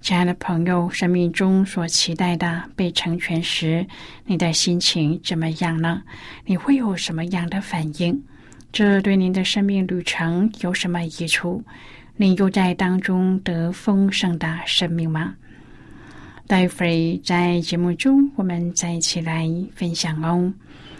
亲爱的朋友，生命中所期待的被成全时，你的心情怎么样呢？你会有什么样的反应？这对您的生命旅程有什么益处？您又在当中得丰盛的生命吗？待会在节目中，我们再一起来分享哦。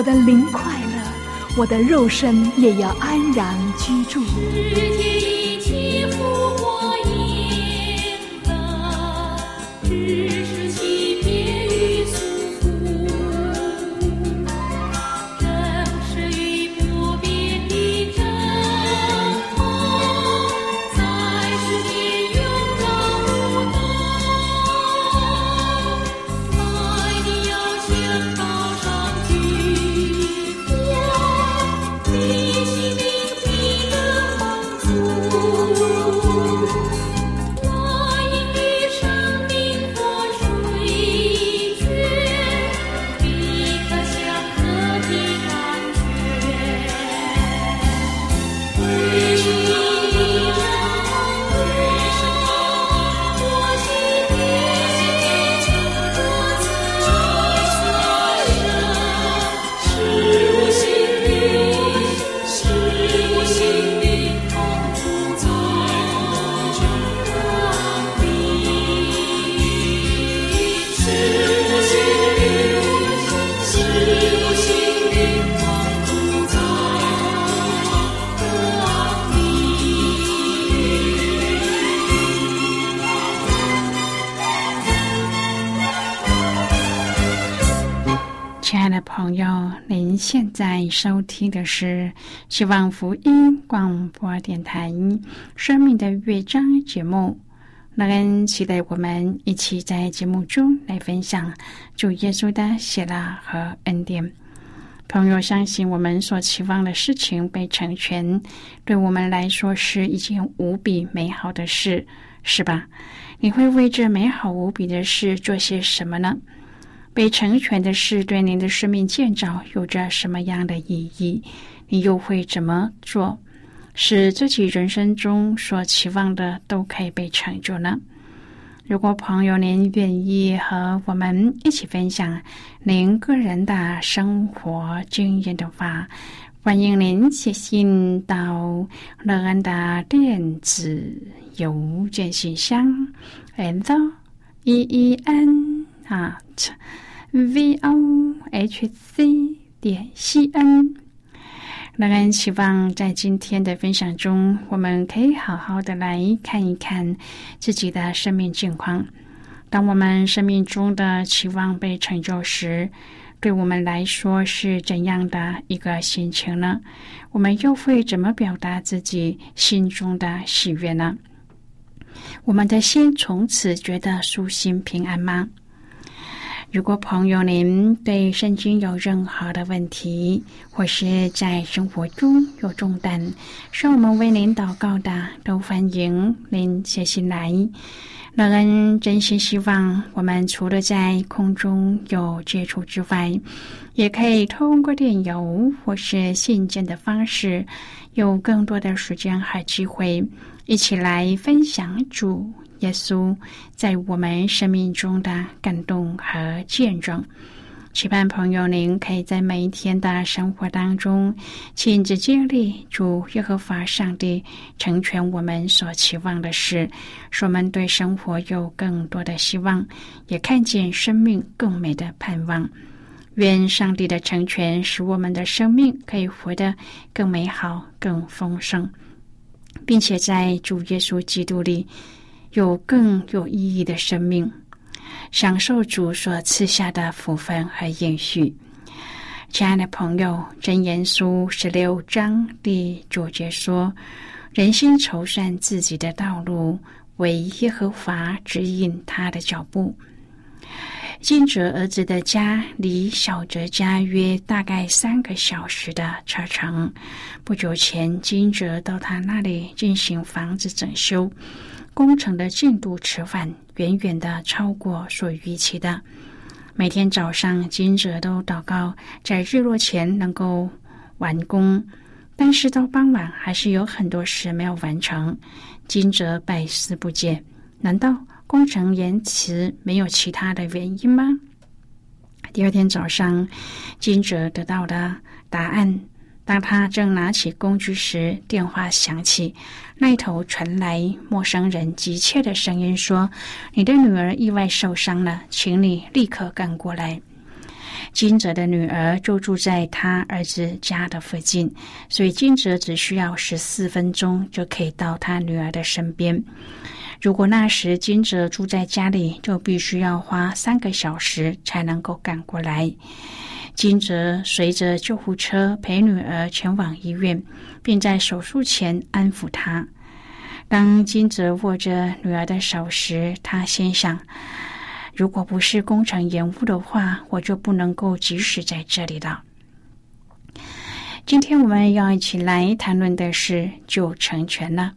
我的灵快乐，我的肉身也要安然居住。收听的是希望福音广播电台《生命的乐章》节目。那人期待我们一起在节目中来分享主耶稣的喜乐和恩典。朋友，相信我们所期望的事情被成全，对我们来说是一件无比美好的事，是吧？你会为这美好无比的事做些什么呢？被成全的事对您的生命建造有着什么样的意义？你又会怎么做，使自己人生中所期望的都可以被成就呢？如果朋友您愿意和我们一起分享您个人的生活经验的话，欢迎您写信到乐安的电子邮件信箱，and e e n 啊。V o h c 点 c n，那人希望在今天的分享中，我们可以好好的来看一看自己的生命境况。当我们生命中的期望被成就时，对我们来说是怎样的一个心情呢？我们又会怎么表达自己心中的喜悦呢？我们的心从此觉得舒心平安吗？如果朋友您对圣经有任何的问题，或是在生活中有重担，需要我们为您祷告的，都欢迎您写信来。乐恩真心希望，我们除了在空中有接触之外，也可以通过电邮或是信件的方式，有更多的时间和机会，一起来分享主。耶稣在我们生命中的感动和见证，期盼朋友您可以在每一天的生活当中亲自经历主耶和华上帝成全我们所期望的事，使我们对生活有更多的希望，也看见生命更美的盼望。愿上帝的成全使我们的生命可以活得更美好、更丰盛，并且在主耶稣基督里。有更有意义的生命，享受主所赐下的福分和延续。亲爱的朋友，《真言书》十六章第九节说：“人心筹算自己的道路，为耶和华指引他的脚步。”金哲儿子的家离小哲家约大概三个小时的车程。不久前，金哲到他那里进行房子整修。工程的进度迟缓，远远的超过所预期的。每天早上，金哲都祷告，在日落前能够完工，但是到傍晚还是有很多事没有完成。金哲百思不解：难道工程延迟没有其他的原因吗？第二天早上，金哲得到的答案。当他正拿起工具时，电话响起，那头传来陌生人急切的声音说：“你的女儿意外受伤了，请你立刻赶过来。”金泽的女儿就住在他儿子家的附近，所以金泽只需要十四分钟就可以到他女儿的身边。如果那时金泽住在家里，就必须要花三个小时才能够赶过来。金泽随着救护车陪女儿前往医院，并在手术前安抚她。当金泽握着女儿的手时，他心想：“如果不是工程延误的话，我就不能够及时在这里了。”今天我们要一起来谈论的是就成全了。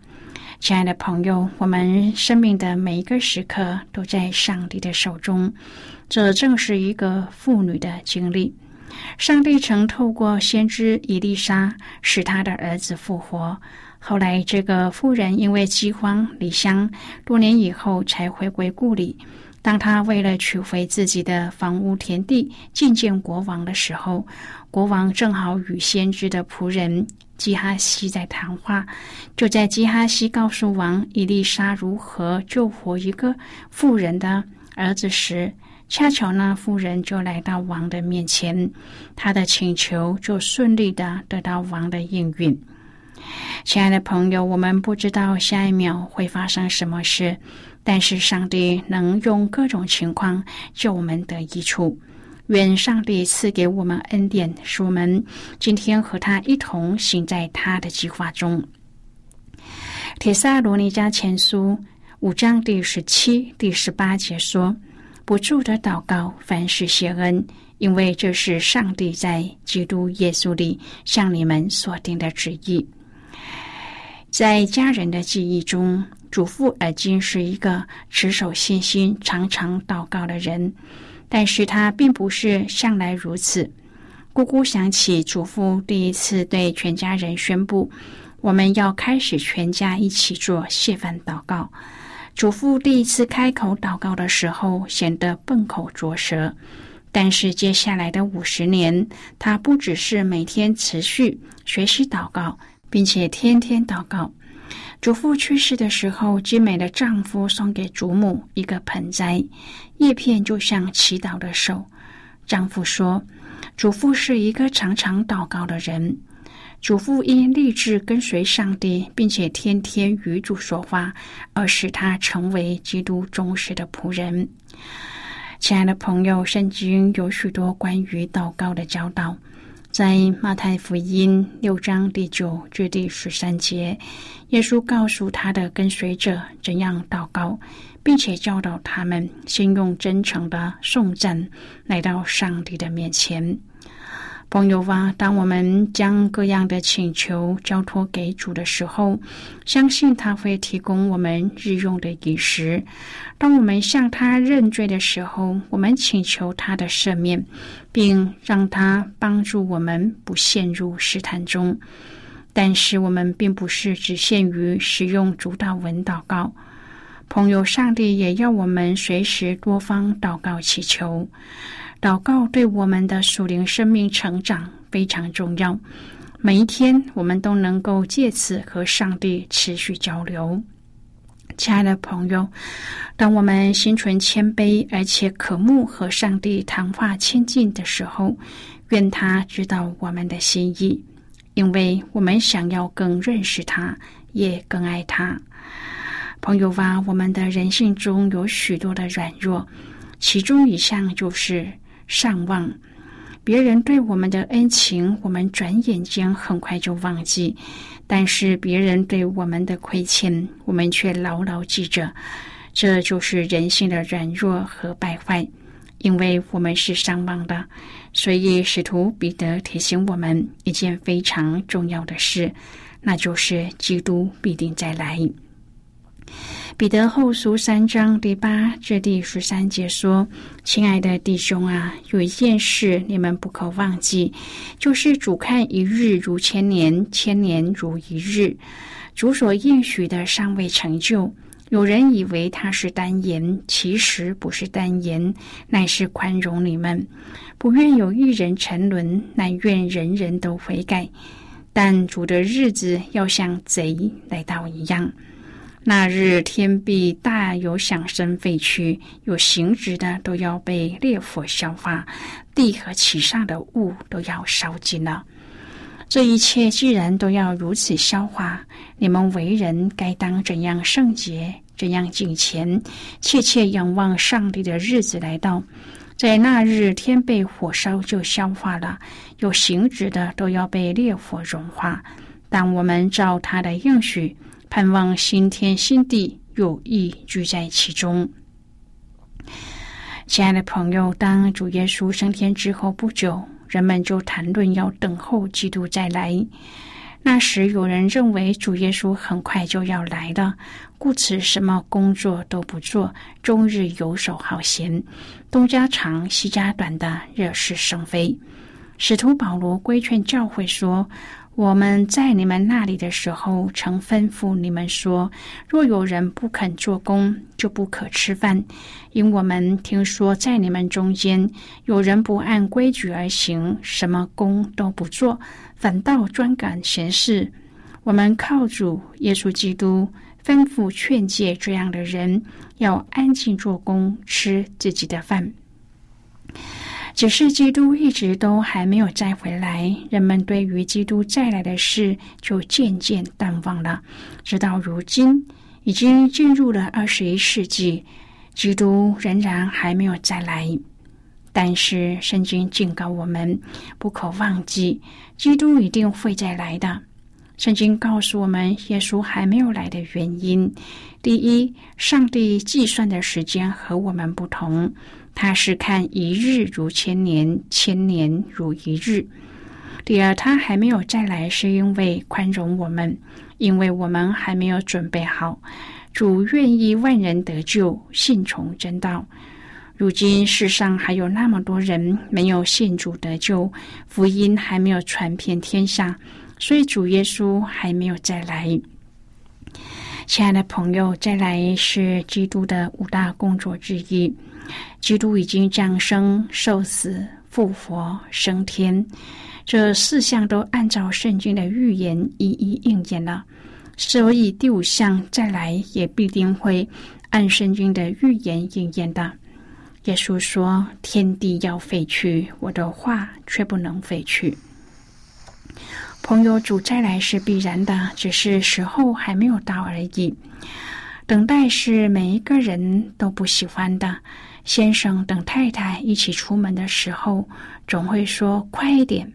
亲爱的朋友，我们生命的每一个时刻都在上帝的手中，这正是一个妇女的经历。上帝曾透过先知伊丽莎使他的儿子复活。后来，这个妇人因为饥荒离乡，多年以后才回归故里。当他为了取回自己的房屋田地觐见国王的时候，国王正好与先知的仆人基哈西在谈话。就在基哈西告诉王伊丽莎如何救活一个妇人的儿子时，恰巧那妇人就来到王的面前，他的请求就顺利的得到王的应允。亲爱的朋友，我们不知道下一秒会发生什么事，但是上帝能用各种情况救我们的益处。愿上帝赐给我们恩典，使我们今天和他一同行在他的计划中。铁萨罗尼迦前书五章第十七、第十八节说：“不住的祷告，凡事谢恩，因为这是上帝在基督耶稣里向你们所定的旨意。”在家人的记忆中，祖父尔金是一个持守信心、常常祷告的人，但是他并不是向来如此。姑姑想起祖父第一次对全家人宣布。我们要开始全家一起做谢饭祷告。祖父第一次开口祷告的时候，显得笨口拙舌。但是接下来的五十年，他不只是每天持续学习祷告，并且天天祷告。祖父去世的时候，精美的丈夫送给祖母一个盆栽，叶片就像祈祷的手。丈夫说：“祖父是一个常常祷告的人。”祖父因立志跟随上帝，并且天天与主说话，而使他成为基督忠实的仆人。亲爱的朋友，圣经有许多关于祷告的教导，在马太福音六章第九至第十三节，耶稣告诉他的跟随者怎样祷告，并且教导他们先用真诚的颂赞来到上帝的面前。朋友啊，当我们将各样的请求交托给主的时候，相信他会提供我们日用的饮食。当我们向他认罪的时候，我们请求他的赦免，并让他帮助我们不陷入试探中。但是，我们并不是只限于使用主导文祷告。朋友，上帝也要我们随时多方祷告祈求。祷告对我们的属灵生命成长非常重要。每一天，我们都能够借此和上帝持续交流。亲爱的朋友，当我们心存谦卑，而且渴慕和上帝谈话亲近的时候，愿他知道我们的心意，因为我们想要更认识他，也更爱他。朋友啊，我们的人性中有许多的软弱，其中一项就是。上望，别人对我们的恩情，我们转眼间很快就忘记；但是别人对我们的亏欠，我们却牢牢记着。这就是人性的软弱和败坏，因为我们是上望的。所以使徒彼得提醒我们一件非常重要的事，那就是基督必定再来。彼得后书三章第八至第十三节说：“亲爱的弟兄啊，有一件事你们不可忘记，就是主看一日如千年，千年如一日。主所应许的尚未成就。有人以为他是单言，其实不是单言，乃是宽容你们，不愿有一人沉沦，乃愿人人都悔改。但主的日子要像贼来到一样。”那日天必大有响声废去，有形质的都要被烈火消化，地和其上的物都要烧尽了。这一切既然都要如此消化，你们为人该当怎样圣洁，怎样敬虔，切切仰望上帝的日子来到。在那日天被火烧就消化了，有形质的都要被烈火融化。但我们照他的应许。盼望新天新地有意居在其中。亲爱的朋友，当主耶稣升天之后不久，人们就谈论要等候基督再来。那时有人认为主耶稣很快就要来了，故此什么工作都不做，终日游手好闲，东家长西家短的惹是生非。使徒保罗规劝教会说。我们在你们那里的时候，曾吩咐你们说：若有人不肯做工，就不可吃饭。因我们听说，在你们中间有人不按规矩而行，什么工都不做，反倒专干闲事。我们靠主耶稣基督吩咐劝诫这样的人，要安静做工，吃自己的饭。只是基督一直都还没有再回来，人们对于基督再来的事就渐渐淡忘了。直到如今，已经进入了二十一世纪，基督仍然还没有再来。但是圣经警告我们，不可忘记，基督一定会再来的。圣经告诉我们，耶稣还没有来的原因：第一，上帝计算的时间和我们不同，他是看一日如千年，千年如一日；第二，他还没有再来，是因为宽容我们，因为我们还没有准备好。主愿意万人得救，信从真道。如今世上还有那么多人没有信主得救，福音还没有传遍天下。所以主耶稣还没有再来，亲爱的朋友，再来是基督的五大工作之一。基督已经降生、受死、复活、升天，这四项都按照圣经的预言一一应验了。所以第五项再来也必定会按圣经的预言应验的。耶稣说：“天地要废去，我的话却不能废去。”朋友，主再来是必然的，只是时候还没有到而已。等待是每一个人都不喜欢的。先生等太太一起出门的时候，总会说快一点；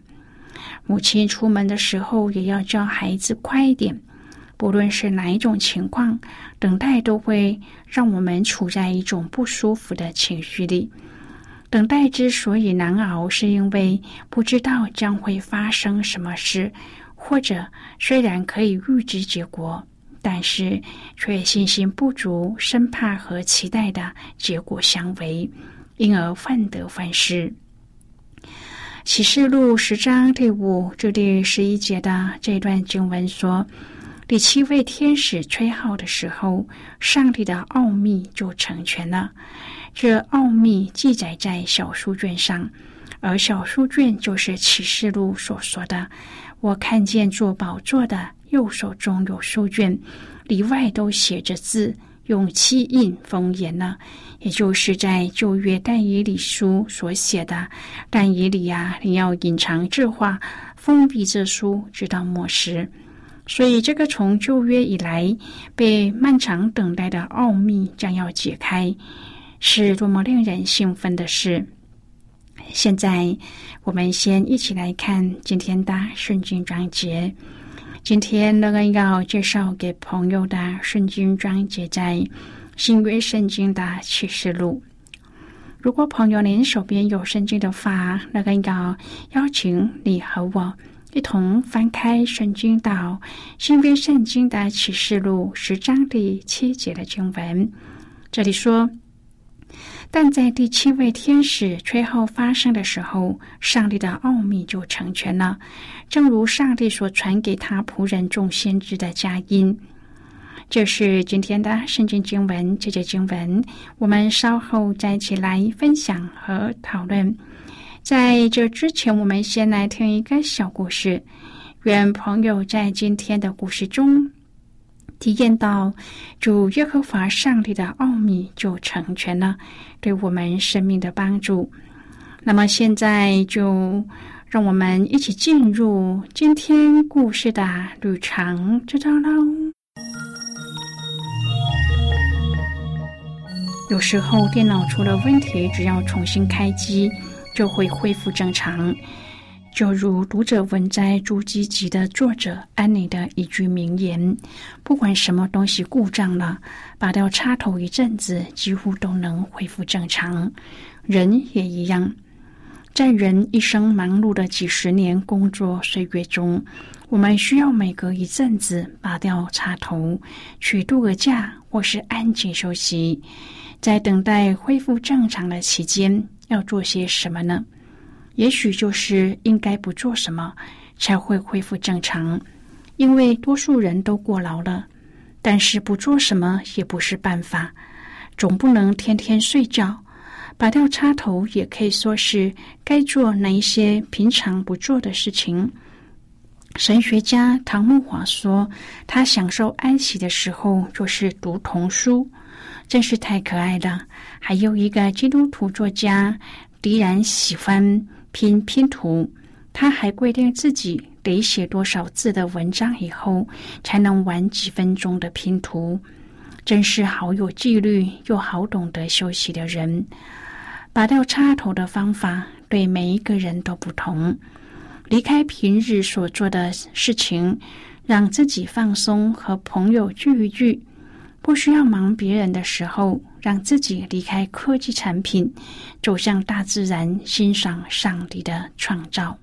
母亲出门的时候，也要叫孩子快一点。不论是哪一种情况，等待都会让我们处在一种不舒服的情绪里。等待之所以难熬，是因为不知道将会发生什么事，或者虽然可以预知结果，但是却信心不足，生怕和期待的结果相违，因而患得患失。启示录十章第五至第十一节的这段经文说：“第七位天使吹号的时候，上帝的奥秘就成全了。”这奥秘记载在小书卷上，而小书卷就是启示录所说的。我看见做宝座的右手中有书卷，里外都写着字，用漆印封严了。也就是在旧约但以理书所写的。但以理啊，你要隐藏这话，封闭这书，直到末时。所以，这个从旧约以来被漫长等待的奥秘将要解开。是多么令人兴奋的事！现在，我们先一起来看今天的圣经章节。今天乐恩要介绍给朋友的圣经章节在新约圣经的启示录。如果朋友您手边有圣经的话，乐恩要邀请你和我一同翻开圣经到新约圣经的启示录十章第七节的经文。这里说。但在第七位天使吹号发生的时候，上帝的奥秘就成全了，正如上帝所传给他仆人众先知的佳音。这是今天的圣经经文，这节经文我们稍后再一起来分享和讨论。在这之前，我们先来听一个小故事。愿朋友在今天的故事中。体验到主耶和华上帝的奥秘，就成全了对我们生命的帮助。那么现在就让我们一起进入今天故事的旅程，知道喽。有时候电脑出了问题，只要重新开机，就会恢复正常。就如读者文摘朱基集的作者安妮的一句名言：“不管什么东西故障了，拔掉插头一阵子，几乎都能恢复正常。人也一样，在人一生忙碌的几十年工作岁月中，我们需要每隔一阵子拔掉插头，去度个假或是安静休息。在等待恢复正常的期间，要做些什么呢？”也许就是应该不做什么，才会恢复正常，因为多数人都过劳了。但是不做什么也不是办法，总不能天天睡觉。拔掉插头也可以说是该做那一些平常不做的事情。神学家唐木华说，他享受安息的时候就是读童书，真是太可爱了。还有一个基督徒作家，依然喜欢。拼拼图，他还规定自己得写多少字的文章以后才能玩几分钟的拼图，真是好有纪律又好懂得休息的人。拔掉插头的方法对每一个人都不同。离开平日所做的事情，让自己放松，和朋友聚一聚。不需要忙别人的时候，让自己离开科技产品，走向大自然，欣赏上帝的创造。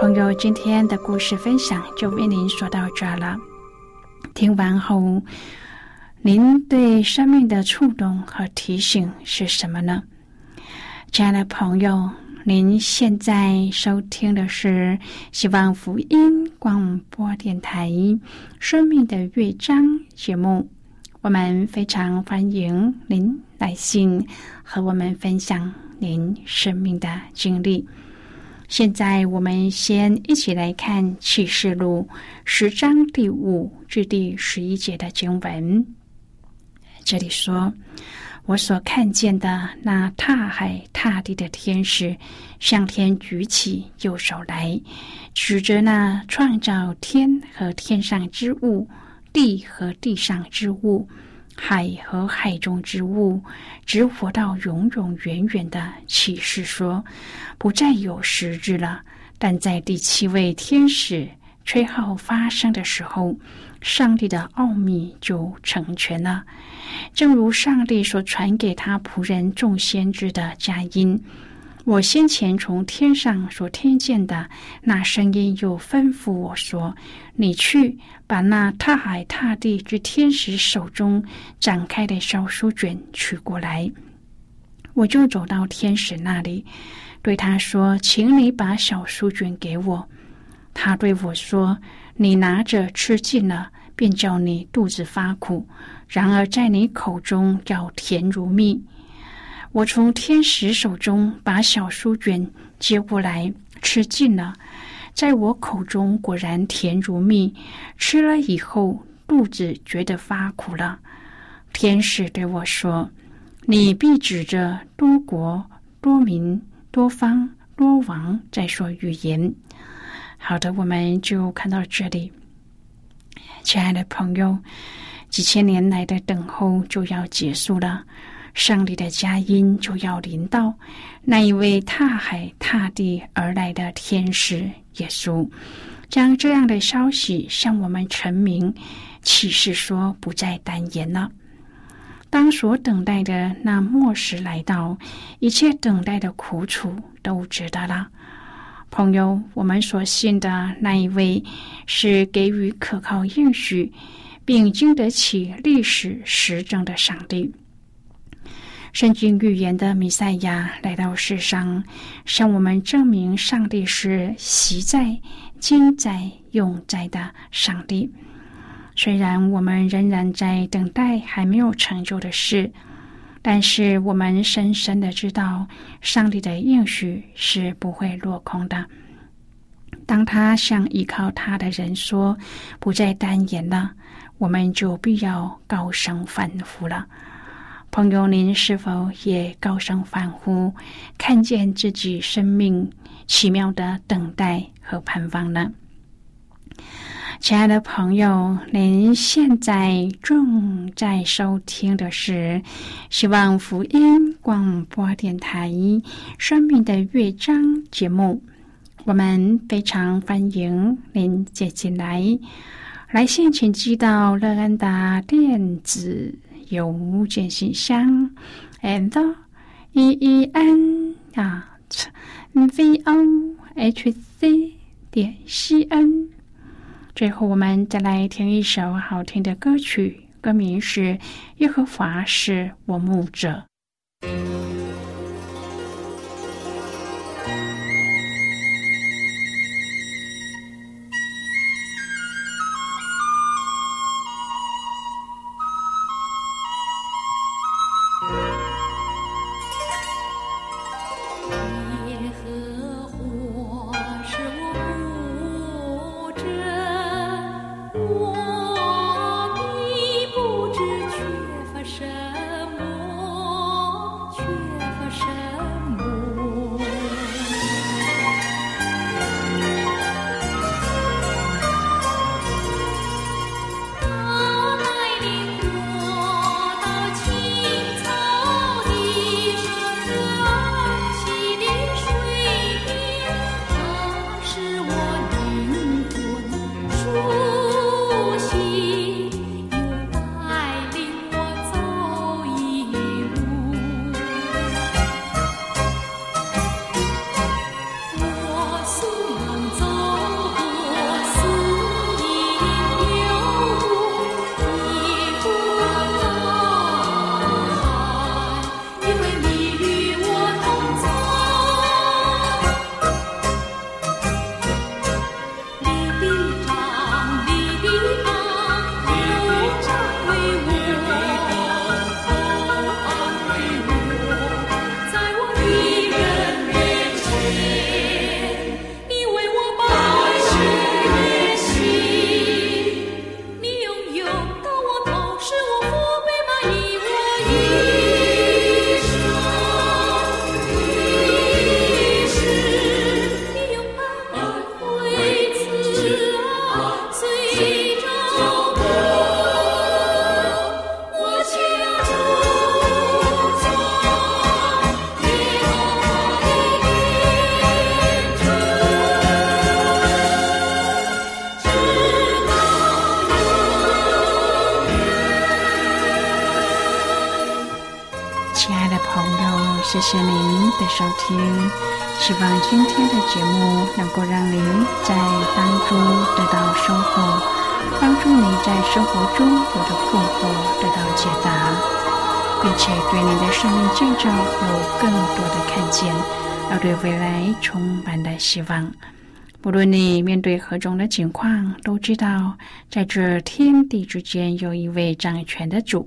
朋友，今天的故事分享就为您说到这儿了。听完后，您对生命的触动和提醒是什么呢？亲爱的朋友，您现在收听的是希望福音广播电台《生命的乐章》节目。我们非常欢迎您来信和我们分享您生命的经历。现在我们先一起来看《启示录》十章第五至第十一节的经文。这里说：“我所看见的那踏海踏地的天使，向天举起右手来，指着那创造天和天上之物、地和地上之物。”海和海中之物，直活到永永远远的启示说，不再有时日了。但在第七位天使吹号发声的时候，上帝的奥秘就成全了，正如上帝所传给他仆人众先知的佳音。我先前从天上所听见的那声音，又吩咐我说：“你去把那踏海踏地之天使手中展开的小书卷取过来。”我就走到天使那里，对他说：“请你把小书卷给我。”他对我说：“你拿着吃尽了，便叫你肚子发苦；然而在你口中要甜如蜜。”我从天使手中把小书卷接过来，吃尽了，在我口中果然甜如蜜。吃了以后，肚子觉得发苦了。天使对我说：“你必指着多国、多民、多方、多王在说语言。”好的，我们就看到这里，亲爱的朋友，几千年来的等候就要结束了。上帝的佳音就要临到那一位踏海踏地而来的天使耶稣，将这样的消息向我们陈明，启示说不再单言了。当所等待的那末时来到，一切等待的苦楚都值得了。朋友，我们所信的那一位是给予可靠应许，并经得起历史实证的上帝。圣经预言的弥赛亚来到世上，向我们证明上帝是习在、今在、永在的上帝。虽然我们仍然在等待还没有成就的事，但是我们深深的知道，上帝的应许是不会落空的。当他向依靠他的人说“不再单言了”，我们就必要高声欢呼了。朋友，您是否也高声欢呼，看见自己生命奇妙的等待和盼望呢？亲爱的朋友，您现在正在收听的是希望福音广播电台《生命的乐章》节目。我们非常欢迎您接进来，来信请寄到乐安达电子。邮件信箱，and e e n 啊，v o h c 点 c n。最后，我们再来听一首好听的歌曲，歌名是《耶和华是我牧者》。谢您的收听，希望今天的节目能够让您在当中得到收获，帮助你在生活中有的困惑得到解答，并且对你的生命建造有更多的看见，而对未来充满了希望。不论你面对何种的情况，都知道在这天地之间有一位掌权的主。